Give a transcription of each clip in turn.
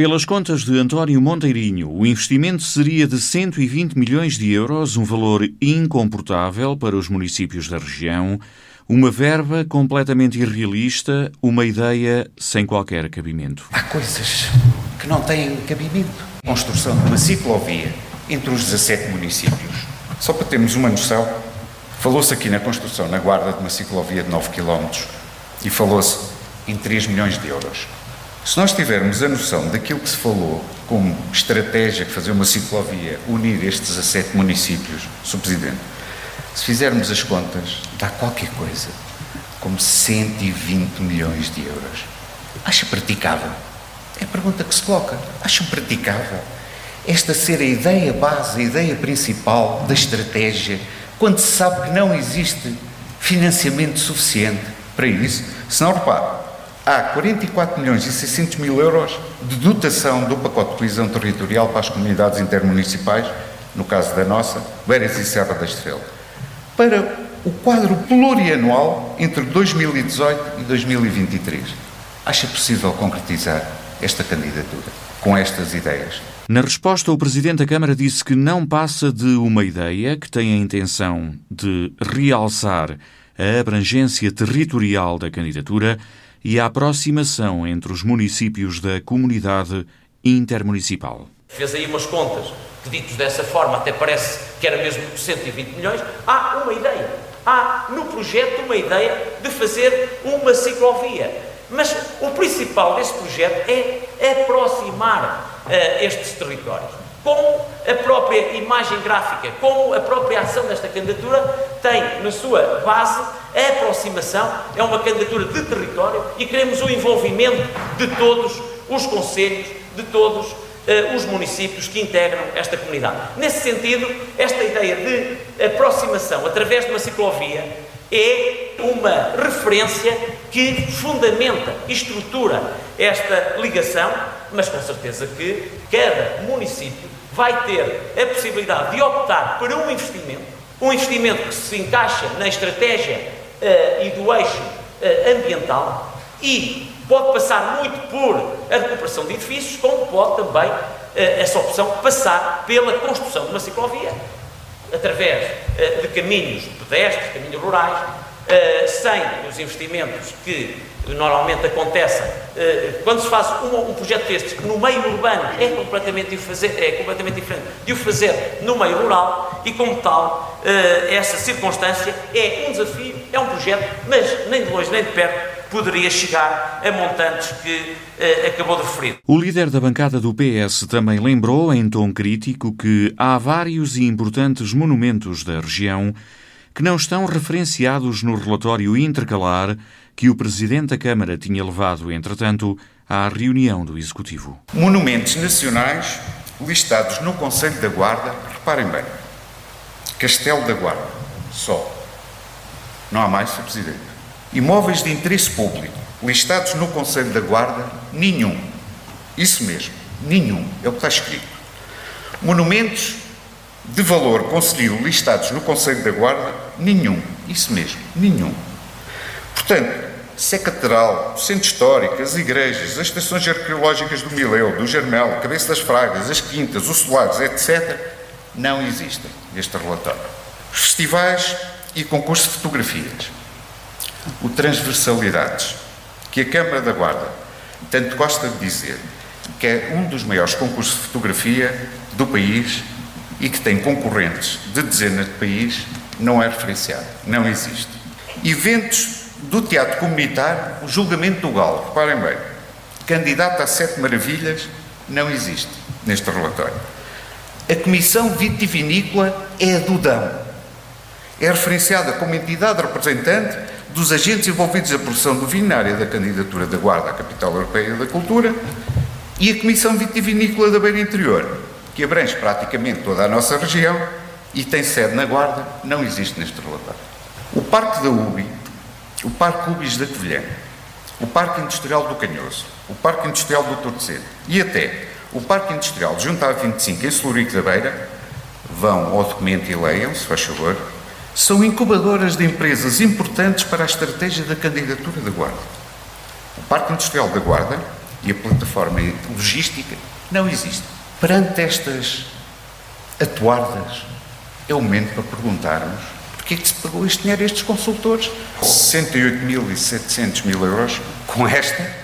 Pelas contas de António Monteirinho, o investimento seria de 120 milhões de euros, um valor incomportável para os municípios da região, uma verba completamente irrealista, uma ideia sem qualquer cabimento. Há coisas que não têm cabimento. Construção de uma ciclovia entre os 17 municípios. Só para termos uma noção, falou-se aqui na construção, na guarda, de uma ciclovia de 9 km e falou-se em 3 milhões de euros. Se nós tivermos a noção daquilo que se falou como estratégia de fazer uma ciclovia, unir estes 17 municípios, Sr. Presidente, se fizermos as contas, dá qualquer coisa como 120 milhões de euros. Acha praticável? É a pergunta que se coloca. Acham praticável? Esta ser a ideia base, a ideia principal da estratégia, quando se sabe que não existe financiamento suficiente para isso? Se não, repare, há 44 milhões e 600 mil euros de dotação do pacote de coesão territorial para as comunidades intermunicipais, no caso da nossa, Beiras e Serra da Estrela, para o quadro plurianual entre 2018 e 2023. Acha possível concretizar esta candidatura com estas ideias? Na resposta, o Presidente da Câmara disse que não passa de uma ideia que tem a intenção de realçar a abrangência territorial da candidatura e a aproximação entre os municípios da comunidade intermunicipal. Fez aí umas contas que, ditos dessa forma, até parece que era mesmo 120 milhões. Há uma ideia, há no projeto uma ideia de fazer uma ciclovia. Mas o principal desse projeto é aproximar uh, estes territórios. Como a própria imagem gráfica, como a própria ação desta candidatura tem na sua base a aproximação, é uma candidatura de território e queremos o envolvimento de todos os conselhos, de todos uh, os municípios que integram esta comunidade. Nesse sentido, esta ideia de aproximação através de uma ciclovia é uma referência que fundamenta e estrutura esta ligação, mas com certeza que cada município vai ter a possibilidade de optar por um investimento, um investimento que se encaixa na estratégia uh, e do eixo uh, ambiental e pode passar muito por a recuperação de edifícios, como pode também uh, essa opção passar pela construção de uma ciclovia, através de caminhos pedestres, caminhos rurais, sem os investimentos que normalmente acontecem quando se faz um, um projeto destes no meio urbano é completamente, fazer, é completamente diferente de o fazer no meio rural e como tal essa circunstância é um desafio, é um projeto, mas nem de longe nem de perto poderia chegar a montantes que eh, acabou de referir. O líder da bancada do PS também lembrou, em tom crítico, que há vários e importantes monumentos da região que não estão referenciados no relatório intercalar que o Presidente da Câmara tinha levado, entretanto, à reunião do Executivo. Monumentos nacionais listados no Conselho da Guarda, reparem bem, Castelo da Guarda, só. Não há mais, Sr. Presidente. Imóveis de interesse público listados no Conselho da Guarda, nenhum. Isso mesmo, nenhum. É o que está escrito. Monumentos de valor conselheiro listados no Conselho da Guarda, nenhum. Isso mesmo, nenhum. Portanto, se é catedral, centro histórico, as igrejas, as estações arqueológicas do Mileu, do Germel, Cabeça das Fragas, as quintas, os solares, etc., não existem neste relatório. Festivais e concursos de fotografias o Transversalidades, que a Câmara da Guarda tanto gosta de dizer que é um dos maiores concursos de fotografia do país e que tem concorrentes de dezenas de países, não é referenciado, não existe. Eventos do Teatro Comunitário, o Julgamento do Galo, reparem bem, candidato a Sete Maravilhas, não existe neste relatório. A Comissão Vitivinícola é a do Dão. É referenciada como entidade representante dos agentes envolvidos na produção do vinho na área da candidatura da Guarda à Capital Europeia da Cultura e a Comissão Vitivinícola da Beira Interior, que abrange praticamente toda a nossa região e tem sede na Guarda, não existe neste relatório. O Parque da UBI, o Parque UBIs da Covilhã, o Parque Industrial do Canhoso, o Parque Industrial do Torcedo e até o Parque Industrial de Junta 25 em Celurico da Beira, vão ao documento e leiam, se faz favor, são incubadoras de empresas importantes para a estratégia da candidatura da Guarda. O Parque Industrial da Guarda e a plataforma logística não existe. Perante estas atuardas, é o momento para perguntarmos porque é que se pagou este dinheiro a estes consultores? 68.700 mil euros com esta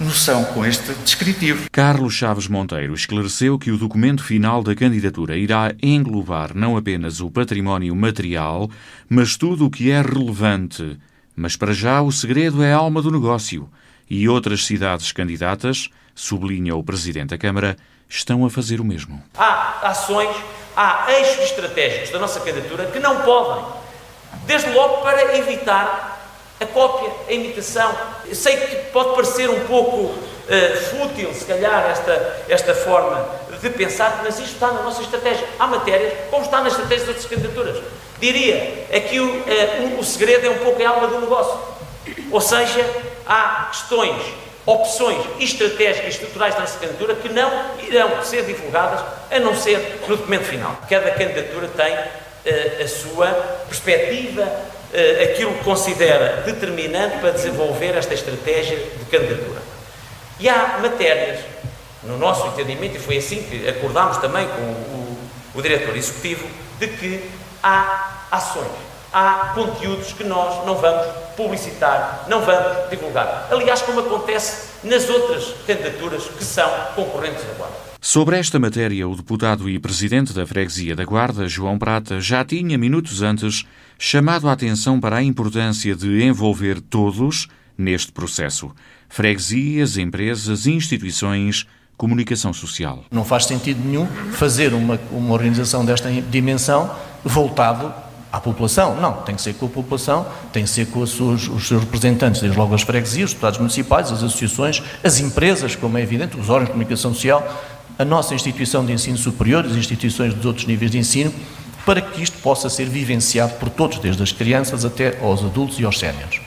noção, com este descritivo. Carlos Chaves Monteiro esclareceu que o documento final da candidatura irá englobar não apenas o património material, mas tudo o que é relevante. Mas para já o segredo é a alma do negócio. E outras cidades candidatas, sublinha o Presidente da Câmara, estão a fazer o mesmo. Há ações, há eixos estratégicos da nossa candidatura que não podem, desde logo para evitar a cópia, a imitação. Eu sei que pode parecer um pouco uh, fútil, se calhar, esta, esta forma de pensar, mas isto está na nossa estratégia. Há matérias, como está na estratégia das outras candidaturas. Diria, aqui o, uh, o segredo é um pouco a alma do negócio. Ou seja, há questões, opções estratégicas estruturais da nossa candidatura que não irão ser divulgadas a não ser no documento final. Cada candidatura tem uh, a sua perspectiva, uh, aquilo que considera determinante para desenvolver esta estratégia de candidatura. E há matérias, no nosso entendimento, e foi assim que acordámos também com o, o, o diretor executivo, de que há ações, há conteúdos que nós não vamos publicitar, não vamos divulgar. Aliás, como acontece nas outras candidaturas que são concorrentes agora. Sobre esta matéria, o deputado e presidente da Freguesia da Guarda, João Prata, já tinha minutos antes chamado a atenção para a importância de envolver todos neste processo: freguesias, empresas, instituições, comunicação social. Não faz sentido nenhum fazer uma, uma organização desta dimensão voltado à população. Não, tem que ser com a população, tem que ser com os seus representantes, desde logo as freguesias, os deputados municipais, as associações, as empresas, como é evidente, os órgãos de comunicação social, a nossa instituição de ensino superior, as instituições dos outros níveis de ensino, para que isto possa ser vivenciado por todos, desde as crianças até aos adultos e aos séniores.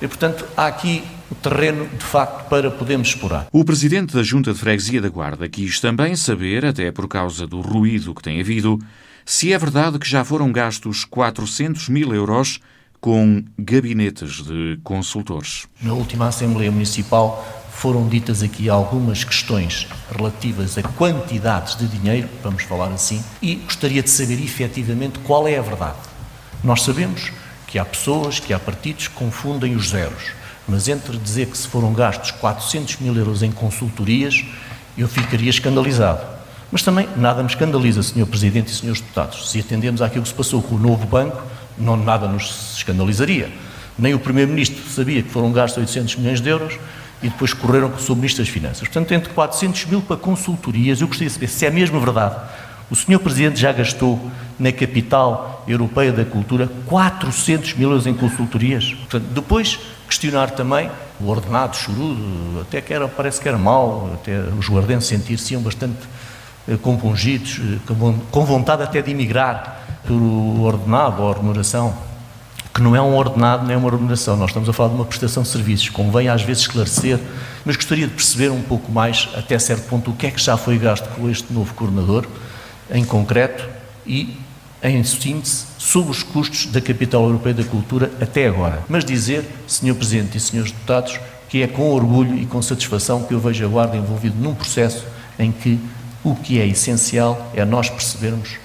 E, portanto, há aqui o terreno, de facto, para podermos explorar. O Presidente da Junta de Freguesia da Guarda quis também saber, até por causa do ruído que tem havido, se é verdade que já foram gastos 400 mil euros com gabinetes de consultores. Na última Assembleia Municipal foram ditas aqui algumas questões relativas a quantidades de dinheiro, vamos falar assim, e gostaria de saber efetivamente qual é a verdade. Nós sabemos que há pessoas, que há partidos que confundem os zeros, mas entre dizer que se foram gastos 400 mil euros em consultorias, eu ficaria escandalizado. Mas também nada me escandaliza, Sr. Presidente e Srs. Deputados. Se atendemos àquilo que se passou com o novo banco, não nada nos escandalizaria. Nem o Primeiro-Ministro sabia que foram gastos 800 milhões de euros, e depois correram com o Ministro das Finanças. Portanto, entre 400 mil para consultorias, eu gostaria de saber se é mesmo verdade. O Sr. Presidente já gastou na capital europeia da cultura 400 mil euros em consultorias. Portanto, depois questionar também o ordenado chorudo, até que era, parece que era mau, até os guardenses sentir-se bastante compungidos, eh, com vontade até de emigrar pelo ordenado ou remuneração que não é um ordenado nem uma remuneração, nós estamos a falar de uma prestação de serviços, convém às vezes esclarecer, mas gostaria de perceber um pouco mais, até certo ponto, o que é que já foi gasto com este novo coordenador, em concreto, e em síntese, sobre os custos da Capital Europeia da Cultura até agora. Mas dizer, Sr. Presidente e Srs. Deputados, que é com orgulho e com satisfação que eu vejo a Guarda envolvido num processo em que o que é essencial é nós percebermos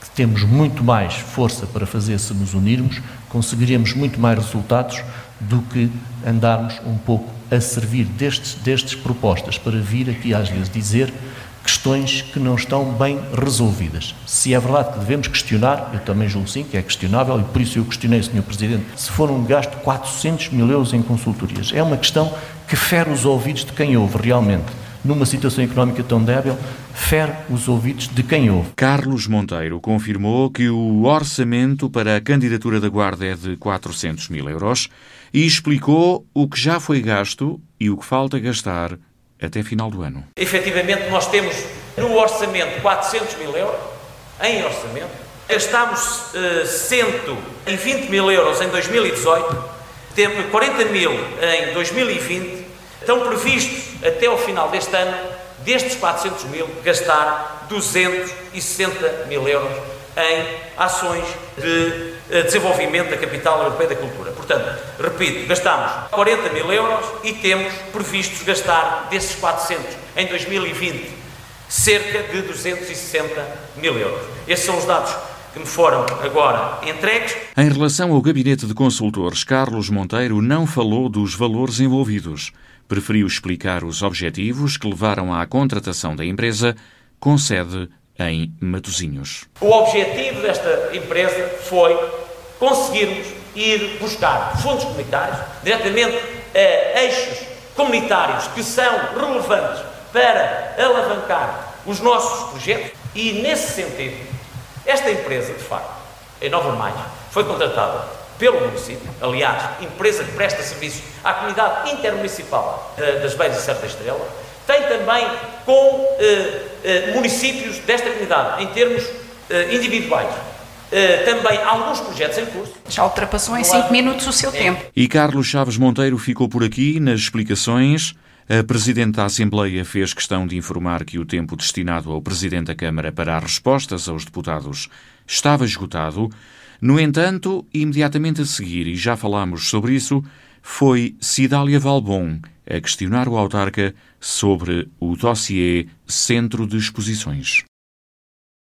que temos muito mais força para fazer se nos unirmos, conseguiríamos muito mais resultados do que andarmos um pouco a servir destes, destes propostas para vir aqui às vezes dizer questões que não estão bem resolvidas. Se é verdade que devemos questionar, eu também julgo sim que é questionável, e por isso eu questionei, Sr. Presidente, se foram gasto 400 mil euros em consultorias. É uma questão que fere os ouvidos de quem ouve realmente numa situação económica tão débil, fere os ouvidos de quem ouve. Carlos Monteiro confirmou que o orçamento para a candidatura da Guarda é de 400 mil euros e explicou o que já foi gasto e o que falta gastar até final do ano. Efetivamente, nós temos no orçamento 400 mil euros, em orçamento, gastámos uh, eh, 120 mil euros em 2018, temos 40 mil em 2020 Estão previstos, até ao final deste ano, destes 400 mil, gastar 260 mil euros em ações de eh, desenvolvimento da capital europeia da cultura. Portanto, Repito, gastamos 40 mil euros e temos previstos gastar desses 400 em 2020 cerca de 260 mil euros. Esses são os dados que me foram agora entregues. Em relação ao gabinete de consultores, Carlos Monteiro não falou dos valores envolvidos. Preferiu explicar os objetivos que levaram à contratação da empresa, com sede em Matosinhos. O objetivo desta empresa foi conseguirmos ir buscar fundos comunitários, diretamente a eixos comunitários que são relevantes para alavancar os nossos projetos e, nesse sentido, esta empresa, de facto, em Nova Mais, foi contratada pelo município, aliás, empresa que presta serviços à comunidade intermunicipal eh, das Beiras e Serra da Estrela, tem também com eh, eh, municípios desta comunidade, em termos individuais. Também alguns projetos em curso. Já ultrapassou em 5 minutos o seu é. tempo. E Carlos Chaves Monteiro ficou por aqui nas explicações. A Presidente da Assembleia fez questão de informar que o tempo destinado ao Presidente da Câmara para as respostas aos deputados estava esgotado. No entanto, imediatamente a seguir, e já falámos sobre isso, foi Cidália Valbon a questionar o autarca sobre o dossiê Centro de Exposições.